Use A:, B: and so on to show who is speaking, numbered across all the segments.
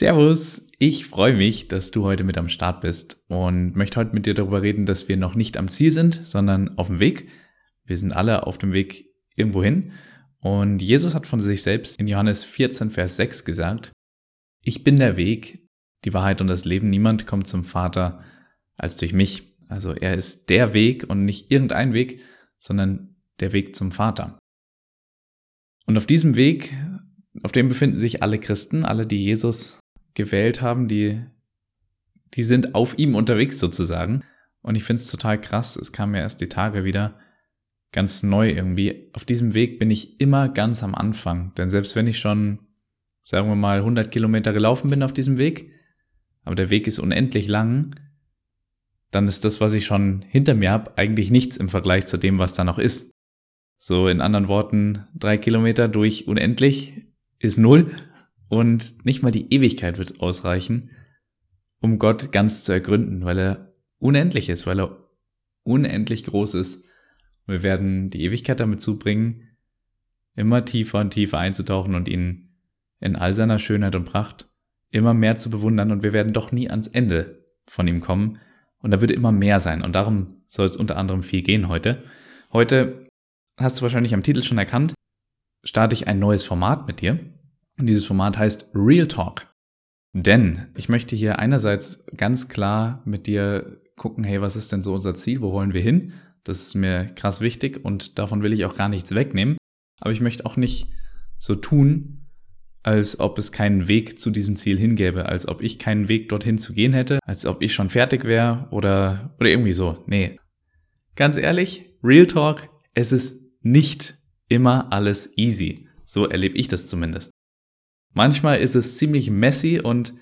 A: Servus, ich freue mich, dass du heute mit am Start bist und möchte heute mit dir darüber reden, dass wir noch nicht am Ziel sind, sondern auf dem Weg. Wir sind alle auf dem Weg irgendwo hin. Und Jesus hat von sich selbst in Johannes 14, Vers 6 gesagt, ich bin der Weg, die Wahrheit und das Leben. Niemand kommt zum Vater als durch mich. Also er ist der Weg und nicht irgendein Weg, sondern der Weg zum Vater. Und auf diesem Weg, auf dem befinden sich alle Christen, alle, die Jesus gewählt haben, die, die sind auf ihm unterwegs sozusagen. Und ich finde es total krass. Es kam ja erst die Tage wieder ganz neu irgendwie. Auf diesem Weg bin ich immer ganz am Anfang. Denn selbst wenn ich schon, sagen wir mal, 100 Kilometer gelaufen bin auf diesem Weg, aber der Weg ist unendlich lang, dann ist das, was ich schon hinter mir habe, eigentlich nichts im Vergleich zu dem, was da noch ist. So in anderen Worten, drei Kilometer durch unendlich ist null und nicht mal die Ewigkeit wird ausreichen, um Gott ganz zu ergründen, weil er unendlich ist, weil er unendlich groß ist. Wir werden die Ewigkeit damit zubringen, immer tiefer und tiefer einzutauchen und ihn in all seiner Schönheit und Pracht immer mehr zu bewundern und wir werden doch nie ans Ende von ihm kommen und da wird immer mehr sein und darum soll es unter anderem viel gehen heute. Heute hast du wahrscheinlich am Titel schon erkannt, starte ich ein neues Format mit dir und dieses Format heißt Real Talk. Denn ich möchte hier einerseits ganz klar mit dir gucken, hey, was ist denn so unser Ziel? Wo wollen wir hin? Das ist mir krass wichtig und davon will ich auch gar nichts wegnehmen. Aber ich möchte auch nicht so tun, als ob es keinen Weg zu diesem Ziel hingäbe, als ob ich keinen Weg dorthin zu gehen hätte, als ob ich schon fertig wäre oder, oder irgendwie so. Nee. Ganz ehrlich, Real Talk, es ist nicht immer alles easy. So erlebe ich das zumindest. Manchmal ist es ziemlich messy und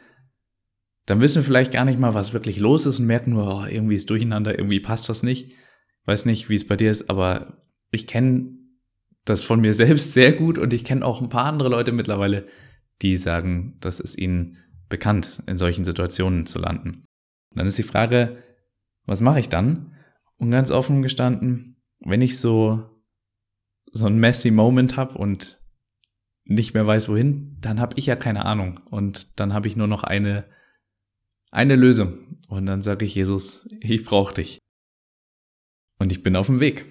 A: dann wissen wir vielleicht gar nicht mal, was wirklich los ist und merken nur, oh, irgendwie ist durcheinander, irgendwie passt was nicht. Weiß nicht, wie es bei dir ist, aber ich kenne das von mir selbst sehr gut und ich kenne auch ein paar andere Leute mittlerweile, die sagen, das ist ihnen bekannt, in solchen Situationen zu landen. Und dann ist die Frage, was mache ich dann? Und ganz offen gestanden, wenn ich so so ein messy Moment habe und nicht mehr weiß, wohin, dann habe ich ja keine Ahnung. Und dann habe ich nur noch eine, eine Lösung. Und dann sage ich, Jesus, ich brauche dich. Und ich bin auf dem Weg.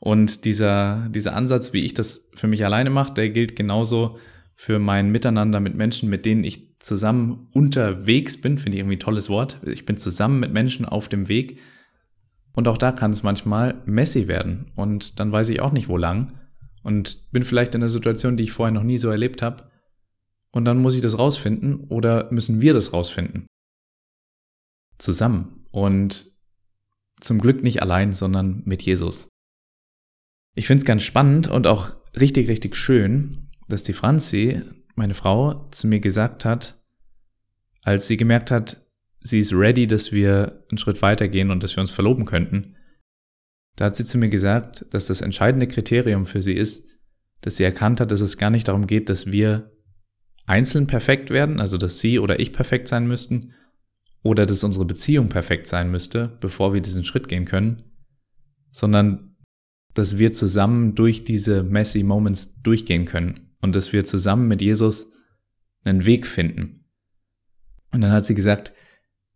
A: Und dieser, dieser Ansatz, wie ich das für mich alleine mache, der gilt genauso für mein Miteinander mit Menschen, mit denen ich zusammen unterwegs bin. Finde ich irgendwie ein tolles Wort. Ich bin zusammen mit Menschen auf dem Weg. Und auch da kann es manchmal messy werden. Und dann weiß ich auch nicht, wo lang und bin vielleicht in einer Situation, die ich vorher noch nie so erlebt habe. Und dann muss ich das rausfinden oder müssen wir das rausfinden. Zusammen. Und zum Glück nicht allein, sondern mit Jesus. Ich finde es ganz spannend und auch richtig, richtig schön, dass die Franzi, meine Frau, zu mir gesagt hat, als sie gemerkt hat, sie ist ready, dass wir einen Schritt weitergehen und dass wir uns verloben könnten, da hat sie zu mir gesagt, dass das entscheidende Kriterium für sie ist, dass sie erkannt hat, dass es gar nicht darum geht, dass wir einzeln perfekt werden, also dass sie oder ich perfekt sein müssten, oder dass unsere Beziehung perfekt sein müsste, bevor wir diesen Schritt gehen können, sondern dass wir zusammen durch diese messy Moments durchgehen können und dass wir zusammen mit Jesus einen Weg finden. Und dann hat sie gesagt,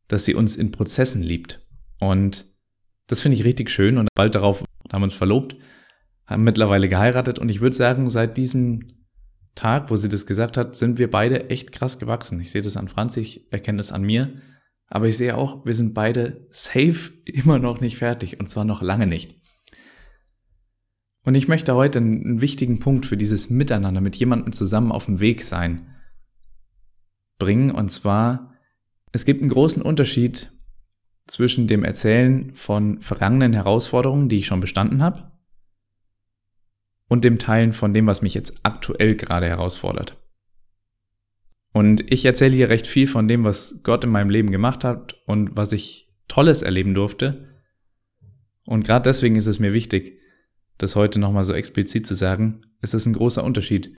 A: dass sie uns in Prozessen liebt und das finde ich richtig schön und bald darauf haben wir uns verlobt, haben mittlerweile geheiratet und ich würde sagen, seit diesem Tag, wo sie das gesagt hat, sind wir beide echt krass gewachsen. Ich sehe das an Franz, ich erkenne das an mir, aber ich sehe auch, wir sind beide safe immer noch nicht fertig und zwar noch lange nicht. Und ich möchte heute einen wichtigen Punkt für dieses Miteinander mit jemandem zusammen auf dem Weg sein bringen und zwar, es gibt einen großen Unterschied zwischen dem Erzählen von vergangenen Herausforderungen, die ich schon bestanden habe, und dem Teilen von dem, was mich jetzt aktuell gerade herausfordert. Und ich erzähle hier recht viel von dem, was Gott in meinem Leben gemacht hat und was ich Tolles erleben durfte. Und gerade deswegen ist es mir wichtig, das heute nochmal so explizit zu sagen. Es ist ein großer Unterschied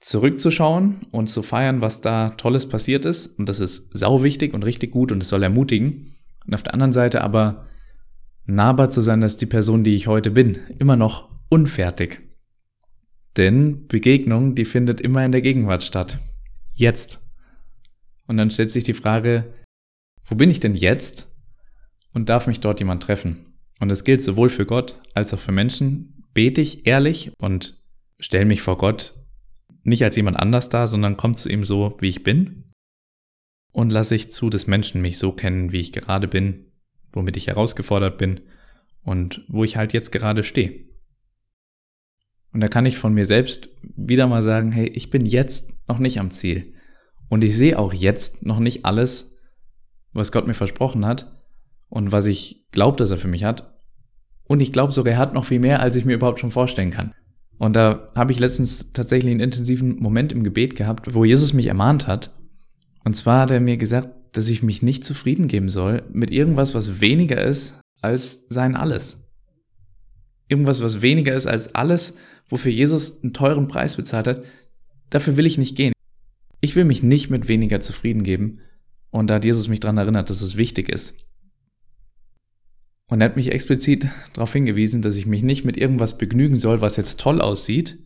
A: zurückzuschauen und zu feiern, was da Tolles passiert ist. Und das ist sau wichtig und richtig gut und es soll ermutigen. Und auf der anderen Seite aber nahbar zu sein, dass die Person, die ich heute bin, immer noch unfertig. Denn Begegnung, die findet immer in der Gegenwart statt. Jetzt. Und dann stellt sich die Frage, wo bin ich denn jetzt? Und darf mich dort jemand treffen? Und das gilt sowohl für Gott als auch für Menschen. Bete ich ehrlich und stelle mich vor Gott nicht als jemand anders da, sondern komme zu ihm so, wie ich bin. Und lasse ich zu, dass Menschen mich so kennen, wie ich gerade bin, womit ich herausgefordert bin und wo ich halt jetzt gerade stehe. Und da kann ich von mir selbst wieder mal sagen, hey, ich bin jetzt noch nicht am Ziel. Und ich sehe auch jetzt noch nicht alles, was Gott mir versprochen hat und was ich glaube, dass er für mich hat. Und ich glaube sogar, er hat noch viel mehr, als ich mir überhaupt schon vorstellen kann. Und da habe ich letztens tatsächlich einen intensiven Moment im Gebet gehabt, wo Jesus mich ermahnt hat. Und zwar hat er mir gesagt, dass ich mich nicht zufrieden geben soll mit irgendwas, was weniger ist als sein Alles. Irgendwas, was weniger ist als alles, wofür Jesus einen teuren Preis bezahlt hat, dafür will ich nicht gehen. Ich will mich nicht mit weniger zufrieden geben. Und da hat Jesus mich daran erinnert, dass es wichtig ist. Und er hat mich explizit darauf hingewiesen, dass ich mich nicht mit irgendwas begnügen soll, was jetzt toll aussieht,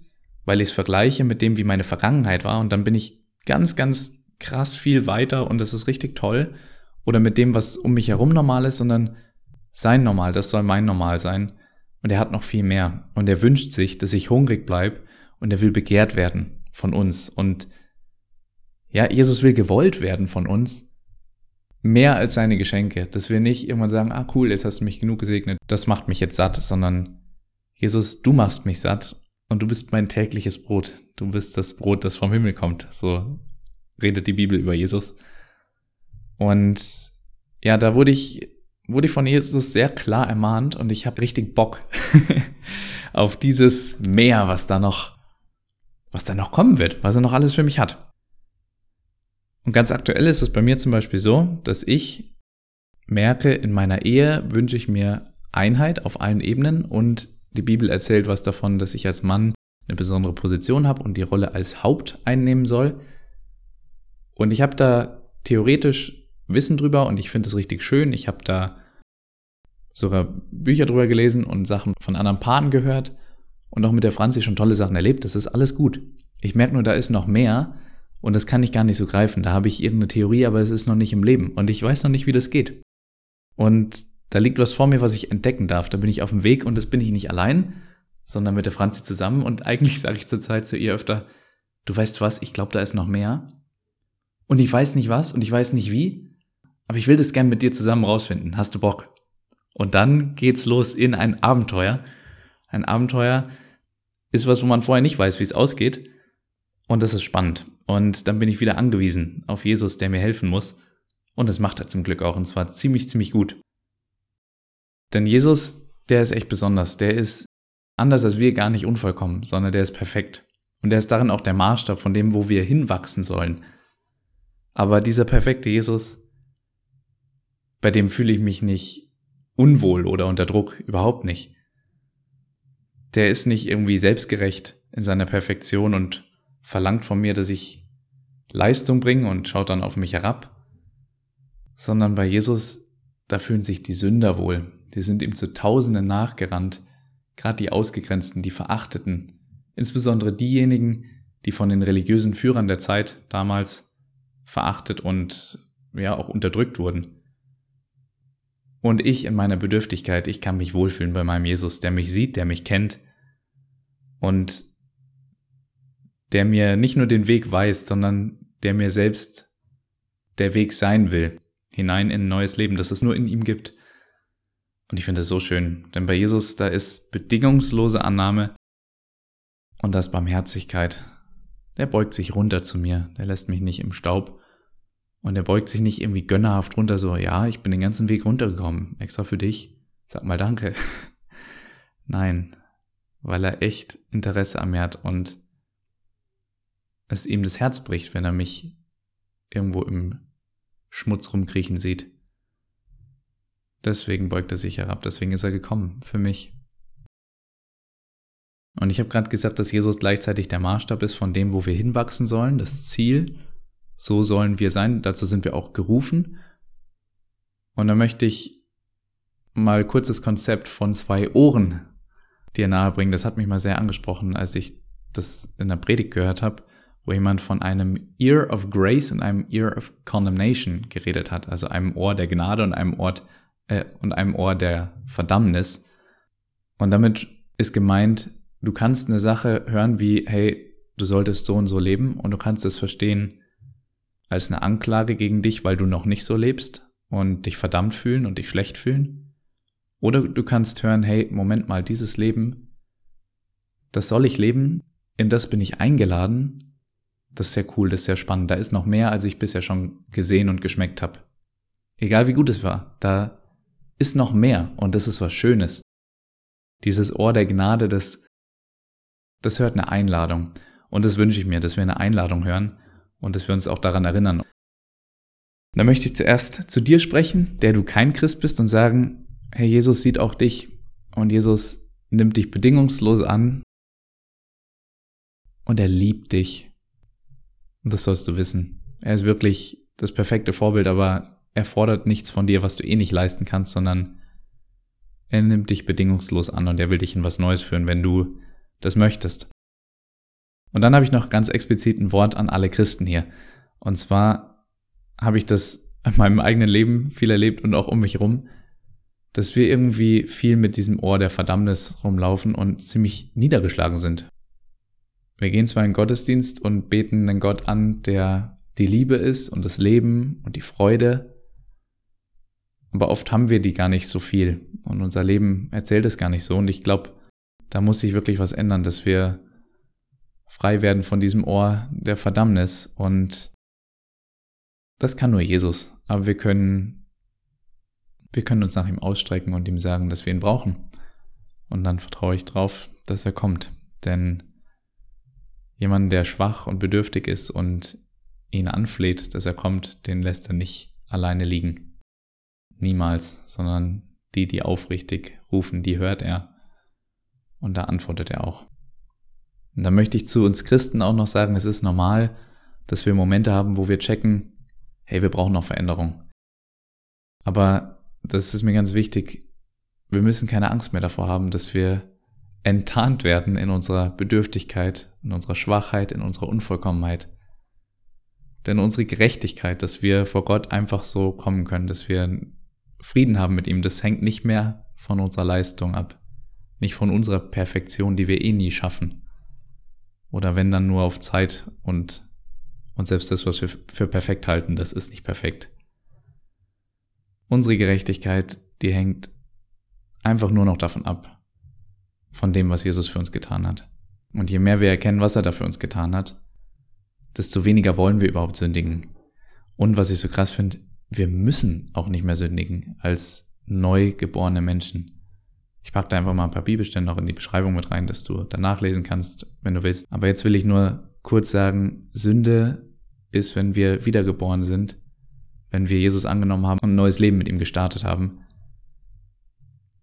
A: weil ich es vergleiche mit dem, wie meine Vergangenheit war. Und dann bin ich ganz, ganz krass viel weiter und das ist richtig toll. Oder mit dem, was um mich herum normal ist, sondern sein Normal, das soll mein Normal sein. Und er hat noch viel mehr. Und er wünscht sich, dass ich hungrig bleibe und er will begehrt werden von uns. Und ja, Jesus will gewollt werden von uns. Mehr als seine Geschenke. Dass wir nicht irgendwann sagen, ah cool, jetzt hast du mich genug gesegnet. Das macht mich jetzt satt, sondern Jesus, du machst mich satt und du bist mein tägliches Brot. Du bist das Brot, das vom Himmel kommt. So redet die Bibel über Jesus. Und ja, da wurde ich wurde ich von Jesus sehr klar ermahnt und ich habe richtig Bock auf dieses Meer, was da noch, was da noch kommen wird, was er noch alles für mich hat. Und ganz aktuell ist es bei mir zum Beispiel so, dass ich merke, in meiner Ehe wünsche ich mir Einheit auf allen Ebenen und die Bibel erzählt was davon, dass ich als Mann eine besondere Position habe und die Rolle als Haupt einnehmen soll. Und ich habe da theoretisch Wissen drüber und ich finde es richtig schön. Ich habe da sogar Bücher drüber gelesen und Sachen von anderen Paaren gehört und auch mit der Franzi schon tolle Sachen erlebt. Das ist alles gut. Ich merke nur, da ist noch mehr und das kann ich gar nicht so greifen. Da habe ich irgendeine Theorie, aber es ist noch nicht im Leben und ich weiß noch nicht, wie das geht. Und da liegt was vor mir, was ich entdecken darf. Da bin ich auf dem Weg und das bin ich nicht allein, sondern mit der Franzi zusammen und eigentlich sage ich zurzeit zu ihr öfter, du weißt was, ich glaube, da ist noch mehr. Und ich weiß nicht was und ich weiß nicht wie, aber ich will das gern mit dir zusammen rausfinden. Hast du Bock? Und dann geht's los in ein Abenteuer. Ein Abenteuer ist was, wo man vorher nicht weiß, wie es ausgeht. Und das ist spannend. Und dann bin ich wieder angewiesen auf Jesus, der mir helfen muss. Und das macht er zum Glück auch. Und zwar ziemlich, ziemlich gut. Denn Jesus, der ist echt besonders. Der ist anders als wir gar nicht unvollkommen, sondern der ist perfekt. Und der ist darin auch der Maßstab von dem, wo wir hinwachsen sollen. Aber dieser perfekte Jesus, bei dem fühle ich mich nicht unwohl oder unter Druck, überhaupt nicht. Der ist nicht irgendwie selbstgerecht in seiner Perfektion und verlangt von mir, dass ich Leistung bringe und schaut dann auf mich herab, sondern bei Jesus, da fühlen sich die Sünder wohl. Die sind ihm zu Tausenden nachgerannt, gerade die Ausgegrenzten, die Verachteten, insbesondere diejenigen, die von den religiösen Führern der Zeit damals verachtet und ja auch unterdrückt wurden. Und ich in meiner Bedürftigkeit, ich kann mich wohlfühlen bei meinem Jesus, der mich sieht, der mich kennt und der mir nicht nur den Weg weist, sondern der mir selbst der Weg sein will, hinein in ein neues Leben, das es nur in ihm gibt. Und ich finde das so schön, denn bei Jesus, da ist bedingungslose Annahme und da ist Barmherzigkeit. Der beugt sich runter zu mir, der lässt mich nicht im Staub und er beugt sich nicht irgendwie gönnerhaft runter, so, ja, ich bin den ganzen Weg runtergekommen, extra für dich. Sag mal danke. Nein, weil er echt Interesse an mir hat und es ihm das Herz bricht, wenn er mich irgendwo im Schmutz rumkriechen sieht. Deswegen beugt er sich herab, deswegen ist er gekommen für mich. Und ich habe gerade gesagt, dass Jesus gleichzeitig der Maßstab ist von dem, wo wir hinwachsen sollen, das Ziel so sollen wir sein, dazu sind wir auch gerufen. Und da möchte ich mal kurz das Konzept von zwei Ohren dir nahebringen. Das hat mich mal sehr angesprochen, als ich das in der Predigt gehört habe, wo jemand von einem Ear of Grace und einem Ear of Condemnation geredet hat, also einem Ohr der Gnade und einem Ort äh, und einem Ohr der Verdammnis. Und damit ist gemeint, du kannst eine Sache hören wie, hey, du solltest so und so leben und du kannst es verstehen als eine Anklage gegen dich, weil du noch nicht so lebst und dich verdammt fühlen und dich schlecht fühlen. Oder du kannst hören, hey, Moment mal, dieses Leben, das soll ich leben, in das bin ich eingeladen. Das ist sehr cool, das ist sehr spannend. Da ist noch mehr, als ich bisher schon gesehen und geschmeckt habe. Egal wie gut es war, da ist noch mehr und das ist was Schönes. Dieses Ohr der Gnade, das, das hört eine Einladung. Und das wünsche ich mir, dass wir eine Einladung hören und dass wir uns auch daran erinnern. Da möchte ich zuerst zu dir sprechen, der du kein Christ bist, und sagen, Herr Jesus sieht auch dich und Jesus nimmt dich bedingungslos an und er liebt dich. Das sollst du wissen. Er ist wirklich das perfekte Vorbild, aber er fordert nichts von dir, was du eh nicht leisten kannst, sondern er nimmt dich bedingungslos an und er will dich in was Neues führen, wenn du das möchtest. Und dann habe ich noch ganz explizit ein Wort an alle Christen hier. Und zwar habe ich das in meinem eigenen Leben viel erlebt und auch um mich rum, dass wir irgendwie viel mit diesem Ohr der Verdammnis rumlaufen und ziemlich niedergeschlagen sind. Wir gehen zwar in Gottesdienst und beten einen Gott an, der die Liebe ist und das Leben und die Freude, aber oft haben wir die gar nicht so viel und unser Leben erzählt es gar nicht so und ich glaube, da muss sich wirklich was ändern, dass wir frei werden von diesem Ohr der Verdammnis und das kann nur Jesus, aber wir können wir können uns nach ihm ausstrecken und ihm sagen, dass wir ihn brauchen. Und dann vertraue ich drauf, dass er kommt, denn jemand, der schwach und bedürftig ist und ihn anfleht, dass er kommt, den lässt er nicht alleine liegen. Niemals, sondern die, die aufrichtig rufen, die hört er. Und da antwortet er auch. Und da möchte ich zu uns Christen auch noch sagen, es ist normal, dass wir Momente haben, wo wir checken, hey, wir brauchen noch Veränderung. Aber das ist mir ganz wichtig, wir müssen keine Angst mehr davor haben, dass wir enttarnt werden in unserer Bedürftigkeit, in unserer Schwachheit, in unserer Unvollkommenheit. Denn unsere Gerechtigkeit, dass wir vor Gott einfach so kommen können, dass wir Frieden haben mit ihm, das hängt nicht mehr von unserer Leistung ab. Nicht von unserer Perfektion, die wir eh nie schaffen. Oder wenn dann nur auf Zeit und, und selbst das, was wir für perfekt halten, das ist nicht perfekt. Unsere Gerechtigkeit, die hängt einfach nur noch davon ab, von dem, was Jesus für uns getan hat. Und je mehr wir erkennen, was er da für uns getan hat, desto weniger wollen wir überhaupt sündigen. Und was ich so krass finde, wir müssen auch nicht mehr sündigen als neu geborene Menschen. Ich packe da einfach mal ein paar Bibelstände noch in die Beschreibung mit rein, dass du danach lesen kannst, wenn du willst. Aber jetzt will ich nur kurz sagen, Sünde ist, wenn wir wiedergeboren sind, wenn wir Jesus angenommen haben und ein neues Leben mit ihm gestartet haben,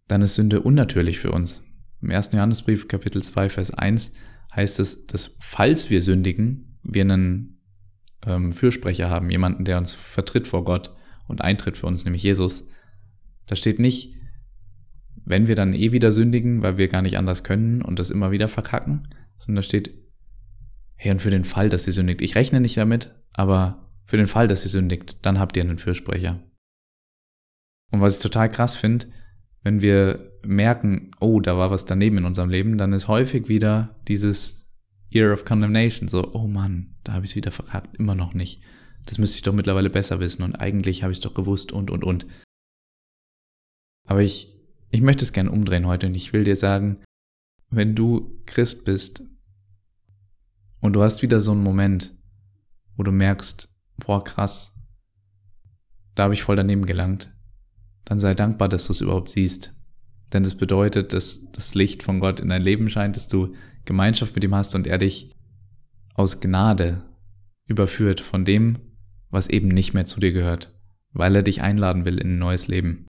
A: dann ist Sünde unnatürlich für uns. Im 1. Johannesbrief Kapitel 2 Vers 1 heißt es, dass falls wir sündigen, wir einen ähm, Fürsprecher haben, jemanden, der uns vertritt vor Gott und eintritt für uns, nämlich Jesus. Da steht nicht, wenn wir dann eh wieder sündigen, weil wir gar nicht anders können und das immer wieder verkacken, sondern da steht, hey, und für den Fall, dass sie sündigt. Ich rechne nicht damit, aber für den Fall, dass sie sündigt, dann habt ihr einen Fürsprecher. Und was ich total krass finde, wenn wir merken, oh, da war was daneben in unserem Leben, dann ist häufig wieder dieses Year of Condemnation, so, oh Mann, da habe ich es wieder verkackt, immer noch nicht. Das müsste ich doch mittlerweile besser wissen und eigentlich habe ich es doch gewusst und, und, und. Aber ich, ich möchte es gerne umdrehen heute und ich will dir sagen, wenn du Christ bist und du hast wieder so einen Moment, wo du merkst, boah, krass, da habe ich voll daneben gelangt, dann sei dankbar, dass du es überhaupt siehst. Denn das bedeutet, dass das Licht von Gott in dein Leben scheint, dass du Gemeinschaft mit ihm hast und er dich aus Gnade überführt von dem, was eben nicht mehr zu dir gehört, weil er dich einladen will in ein neues Leben.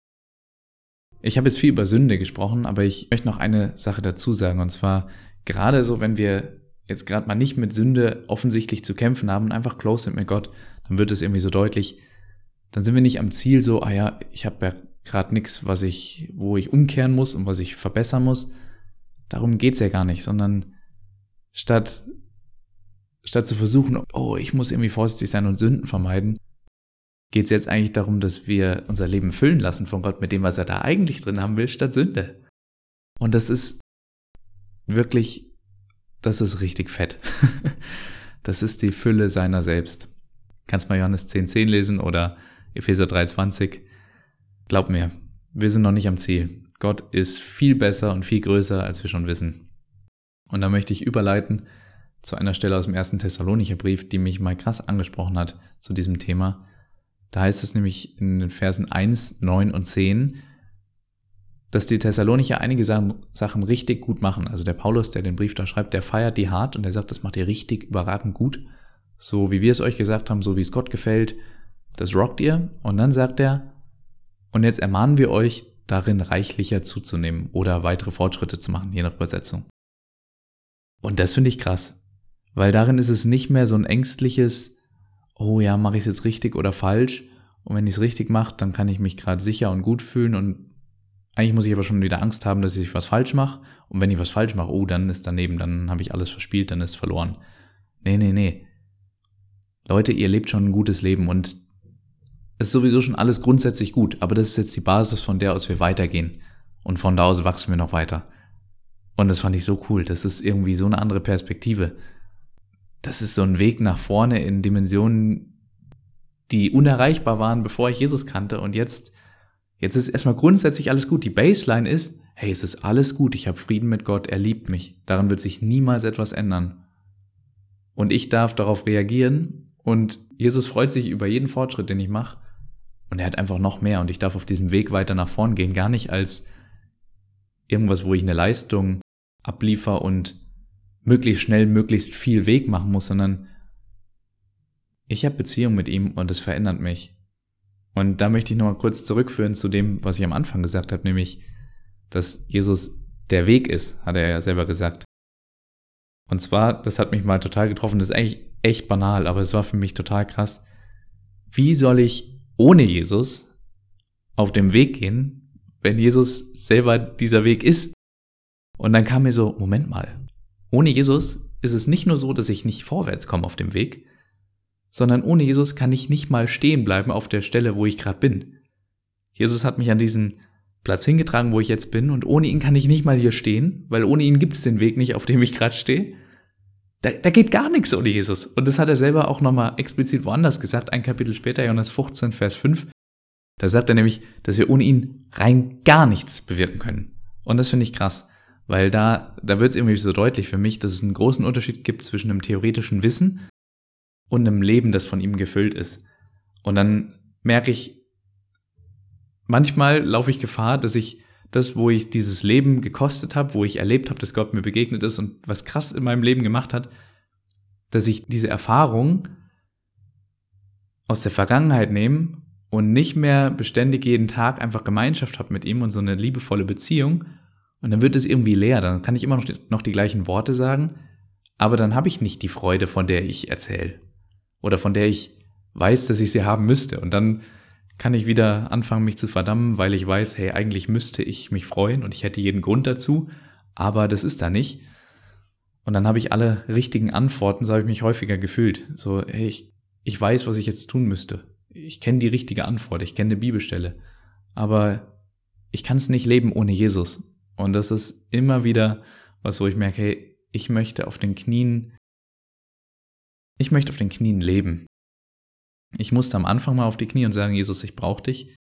A: Ich habe jetzt viel über Sünde gesprochen, aber ich möchte noch eine Sache dazu sagen, und zwar gerade so, wenn wir jetzt gerade mal nicht mit Sünde offensichtlich zu kämpfen haben und einfach close sind mit Gott, dann wird es irgendwie so deutlich, dann sind wir nicht am Ziel so, ah ja, ich habe ja gerade nichts, was ich, wo ich umkehren muss und was ich verbessern muss. Darum geht's ja gar nicht, sondern statt statt zu versuchen, oh, ich muss irgendwie vorsichtig sein und Sünden vermeiden, geht es jetzt eigentlich darum, dass wir unser Leben füllen lassen von Gott mit dem, was er da eigentlich drin haben will, statt Sünde. Und das ist wirklich, das ist richtig fett. das ist die Fülle seiner selbst. Kannst mal Johannes 10,10 10 lesen oder Epheser 3,20. Glaub mir, wir sind noch nicht am Ziel. Gott ist viel besser und viel größer, als wir schon wissen. Und da möchte ich überleiten zu einer Stelle aus dem ersten Thessalonicher Brief, die mich mal krass angesprochen hat zu diesem Thema. Da heißt es nämlich in den Versen 1, 9 und 10, dass die Thessalonicher einige Sachen richtig gut machen. Also der Paulus, der den Brief da schreibt, der feiert die hart und der sagt, das macht ihr richtig überragend gut. So wie wir es euch gesagt haben, so wie es Gott gefällt, das rockt ihr. Und dann sagt er, und jetzt ermahnen wir euch, darin reichlicher zuzunehmen oder weitere Fortschritte zu machen, je nach Übersetzung. Und das finde ich krass, weil darin ist es nicht mehr so ein ängstliches, oh ja, mache ich es jetzt richtig oder falsch? Und wenn ich es richtig mache, dann kann ich mich gerade sicher und gut fühlen und eigentlich muss ich aber schon wieder Angst haben, dass ich was falsch mache. Und wenn ich was falsch mache, oh, dann ist daneben, dann habe ich alles verspielt, dann ist verloren. Nee, nee, nee. Leute, ihr lebt schon ein gutes Leben und ist sowieso schon alles grundsätzlich gut, aber das ist jetzt die Basis, von der aus wir weitergehen. Und von da aus wachsen wir noch weiter. Und das fand ich so cool. Das ist irgendwie so eine andere Perspektive. Das ist so ein Weg nach vorne in Dimensionen, die unerreichbar waren, bevor ich Jesus kannte. Und jetzt, jetzt ist erstmal grundsätzlich alles gut. Die Baseline ist, hey, es ist alles gut. Ich habe Frieden mit Gott. Er liebt mich. Daran wird sich niemals etwas ändern. Und ich darf darauf reagieren. Und Jesus freut sich über jeden Fortschritt, den ich mache. Und er hat einfach noch mehr. Und ich darf auf diesem Weg weiter nach vorn gehen. Gar nicht als irgendwas, wo ich eine Leistung abliefer und möglichst schnell, möglichst viel Weg machen muss, sondern ich habe Beziehung mit ihm und es verändert mich. Und da möchte ich nochmal kurz zurückführen zu dem, was ich am Anfang gesagt habe, nämlich, dass Jesus der Weg ist, hat er ja selber gesagt. Und zwar, das hat mich mal total getroffen, das ist eigentlich echt banal, aber es war für mich total krass. Wie soll ich ohne Jesus auf dem Weg gehen, wenn Jesus selber dieser Weg ist? Und dann kam mir so, Moment mal, ohne Jesus ist es nicht nur so, dass ich nicht vorwärts komme auf dem Weg, sondern ohne Jesus kann ich nicht mal stehen bleiben auf der Stelle, wo ich gerade bin. Jesus hat mich an diesen Platz hingetragen, wo ich jetzt bin, und ohne ihn kann ich nicht mal hier stehen, weil ohne ihn gibt es den Weg nicht, auf dem ich gerade stehe. Da, da geht gar nichts ohne Jesus. Und das hat er selber auch nochmal explizit woanders gesagt, ein Kapitel später, Johannes 15, Vers 5. Da sagt er nämlich, dass wir ohne ihn rein gar nichts bewirken können. Und das finde ich krass. Weil da, da wird es irgendwie so deutlich für mich, dass es einen großen Unterschied gibt zwischen einem theoretischen Wissen und einem Leben, das von ihm gefüllt ist. Und dann merke ich, manchmal laufe ich Gefahr, dass ich das, wo ich dieses Leben gekostet habe, wo ich erlebt habe, dass Gott mir begegnet ist und was krass in meinem Leben gemacht hat, dass ich diese Erfahrung aus der Vergangenheit nehme und nicht mehr beständig jeden Tag einfach Gemeinschaft habe mit ihm und so eine liebevolle Beziehung, und dann wird es irgendwie leer. Dann kann ich immer noch die, noch die gleichen Worte sagen, aber dann habe ich nicht die Freude, von der ich erzähle. Oder von der ich weiß, dass ich sie haben müsste. Und dann kann ich wieder anfangen, mich zu verdammen, weil ich weiß, hey, eigentlich müsste ich mich freuen und ich hätte jeden Grund dazu, aber das ist da nicht. Und dann habe ich alle richtigen Antworten, so habe ich mich häufiger gefühlt. So, hey, ich, ich weiß, was ich jetzt tun müsste. Ich kenne die richtige Antwort, ich kenne die Bibelstelle. Aber ich kann es nicht leben ohne Jesus. Und das ist immer wieder was, wo ich merke, hey, ich möchte auf den Knien, ich möchte auf den Knien leben. Ich musste am Anfang mal auf die Knie und sagen, Jesus, ich brauche dich.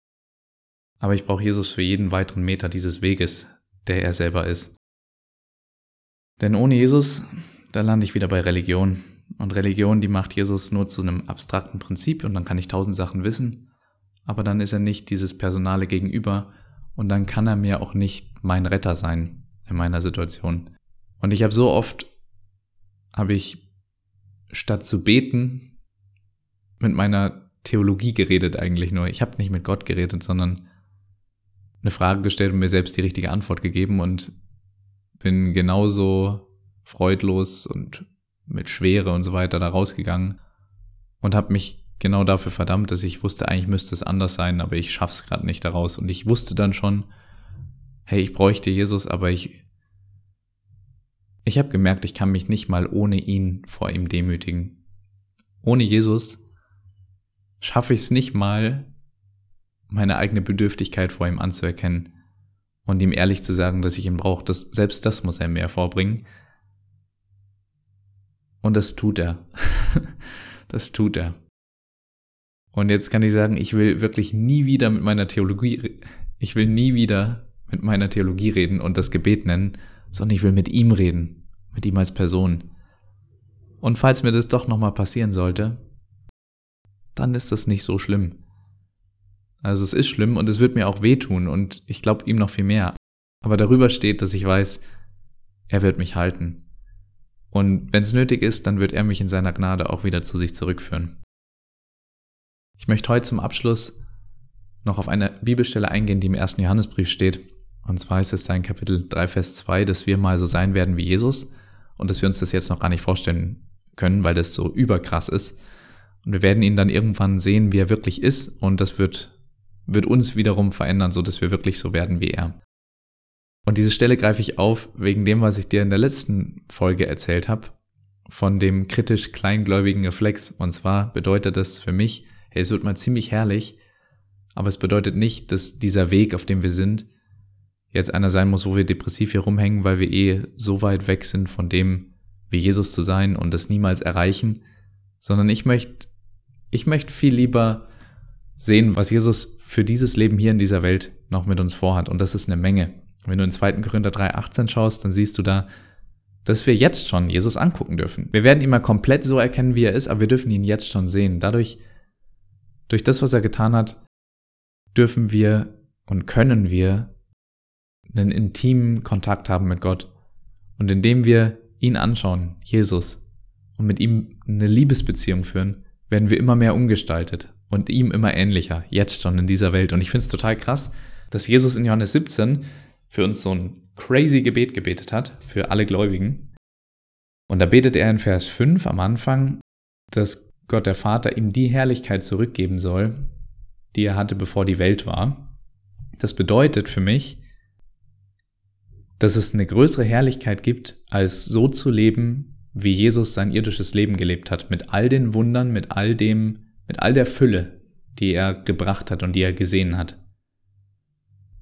A: Aber ich brauche Jesus für jeden weiteren Meter dieses Weges, der er selber ist. Denn ohne Jesus, da lande ich wieder bei Religion. Und Religion, die macht Jesus nur zu einem abstrakten Prinzip und dann kann ich tausend Sachen wissen. Aber dann ist er nicht dieses personale Gegenüber, und dann kann er mir auch nicht mein Retter sein in meiner Situation. Und ich habe so oft, habe ich statt zu beten mit meiner Theologie geredet eigentlich nur. Ich habe nicht mit Gott geredet, sondern eine Frage gestellt und mir selbst die richtige Antwort gegeben und bin genauso freudlos und mit Schwere und so weiter da rausgegangen und habe mich genau dafür verdammt, dass ich wusste, eigentlich müsste es anders sein, aber ich schaff's gerade nicht daraus. Und ich wusste dann schon, hey, ich bräuchte Jesus, aber ich, Ich habe gemerkt, ich kann mich nicht mal ohne ihn vor ihm demütigen. Ohne Jesus schaffe ich es nicht mal, meine eigene Bedürftigkeit vor ihm anzuerkennen und ihm ehrlich zu sagen, dass ich ihn brauche. Das, selbst das muss er mir vorbringen. Und das tut er. das tut er. Und jetzt kann ich sagen, ich will wirklich nie wieder mit meiner Theologie, ich will nie wieder mit meiner Theologie reden und das Gebet nennen, sondern ich will mit ihm reden, mit ihm als Person. Und falls mir das doch nochmal passieren sollte, dann ist das nicht so schlimm. Also es ist schlimm und es wird mir auch wehtun und ich glaube ihm noch viel mehr. Aber darüber steht, dass ich weiß, er wird mich halten. Und wenn es nötig ist, dann wird er mich in seiner Gnade auch wieder zu sich zurückführen. Ich möchte heute zum Abschluss noch auf eine Bibelstelle eingehen, die im ersten Johannesbrief steht. Und zwar heißt es da in Kapitel 3, Vers 2, dass wir mal so sein werden wie Jesus und dass wir uns das jetzt noch gar nicht vorstellen können, weil das so überkrass ist. Und wir werden ihn dann irgendwann sehen, wie er wirklich ist und das wird, wird uns wiederum verändern, so dass wir wirklich so werden wie er. Und diese Stelle greife ich auf wegen dem, was ich dir in der letzten Folge erzählt habe, von dem kritisch kleingläubigen Reflex. Und zwar bedeutet das für mich, hey, es wird mal ziemlich herrlich, aber es bedeutet nicht, dass dieser Weg, auf dem wir sind, jetzt einer sein muss, wo wir depressiv hier rumhängen, weil wir eh so weit weg sind von dem, wie Jesus zu sein und das niemals erreichen, sondern ich möchte, ich möchte viel lieber sehen, was Jesus für dieses Leben hier in dieser Welt noch mit uns vorhat. Und das ist eine Menge. Wenn du in 2. Korinther 3,18 schaust, dann siehst du da, dass wir jetzt schon Jesus angucken dürfen. Wir werden ihn mal komplett so erkennen, wie er ist, aber wir dürfen ihn jetzt schon sehen. Dadurch, durch das, was er getan hat, dürfen wir und können wir einen intimen Kontakt haben mit Gott. Und indem wir ihn anschauen, Jesus, und mit ihm eine Liebesbeziehung führen, werden wir immer mehr umgestaltet und ihm immer ähnlicher, jetzt schon in dieser Welt. Und ich finde es total krass, dass Jesus in Johannes 17 für uns so ein crazy Gebet gebetet hat, für alle Gläubigen. Und da betet er in Vers 5 am Anfang, dass Gott der Vater ihm die Herrlichkeit zurückgeben soll, die er hatte, bevor die Welt war. Das bedeutet für mich, dass es eine größere Herrlichkeit gibt, als so zu leben, wie Jesus sein irdisches Leben gelebt hat, mit all den Wundern, mit all dem, mit all der Fülle, die er gebracht hat und die er gesehen hat.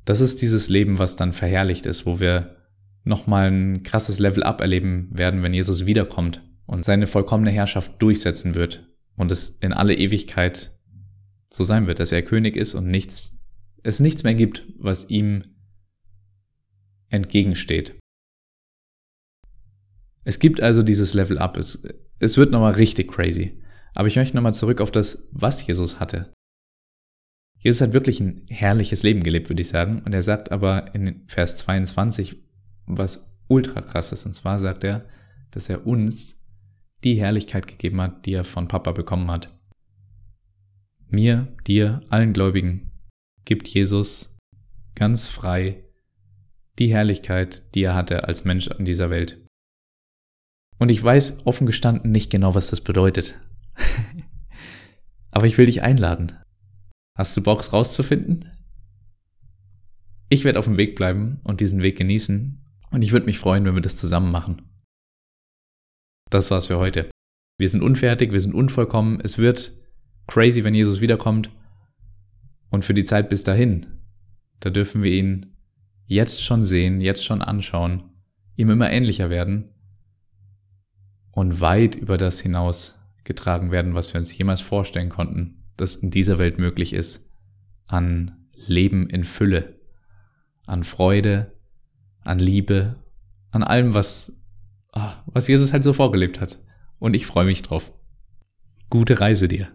A: Das ist dieses Leben, was dann verherrlicht ist, wo wir nochmal ein krasses Level up erleben werden, wenn Jesus wiederkommt und seine vollkommene Herrschaft durchsetzen wird und es in alle Ewigkeit so sein wird, dass er König ist und nichts, es nichts mehr gibt, was ihm entgegensteht. Es gibt also dieses Level up. Es, es wird nochmal richtig crazy. Aber ich möchte nochmal zurück auf das, was Jesus hatte. Jesus hat wirklich ein herrliches Leben gelebt, würde ich sagen. Und er sagt aber in Vers 22 was ultra krass ist. Und zwar sagt er, dass er uns die Herrlichkeit gegeben hat, die er von Papa bekommen hat. Mir, dir, allen Gläubigen gibt Jesus ganz frei die Herrlichkeit, die er hatte als Mensch in dieser Welt. Und ich weiß offen gestanden nicht genau, was das bedeutet. Aber ich will dich einladen. Hast du Bock, es rauszufinden? Ich werde auf dem Weg bleiben und diesen Weg genießen und ich würde mich freuen, wenn wir das zusammen machen. Das war's für heute. Wir sind unfertig, wir sind unvollkommen. Es wird crazy, wenn Jesus wiederkommt. Und für die Zeit bis dahin, da dürfen wir ihn jetzt schon sehen, jetzt schon anschauen, ihm immer ähnlicher werden und weit über das hinaus getragen werden, was wir uns jemals vorstellen konnten das in dieser Welt möglich ist, an Leben in Fülle, an Freude, an Liebe, an allem, was, ah, was Jesus halt so vorgelebt hat. Und ich freue mich drauf. Gute Reise dir.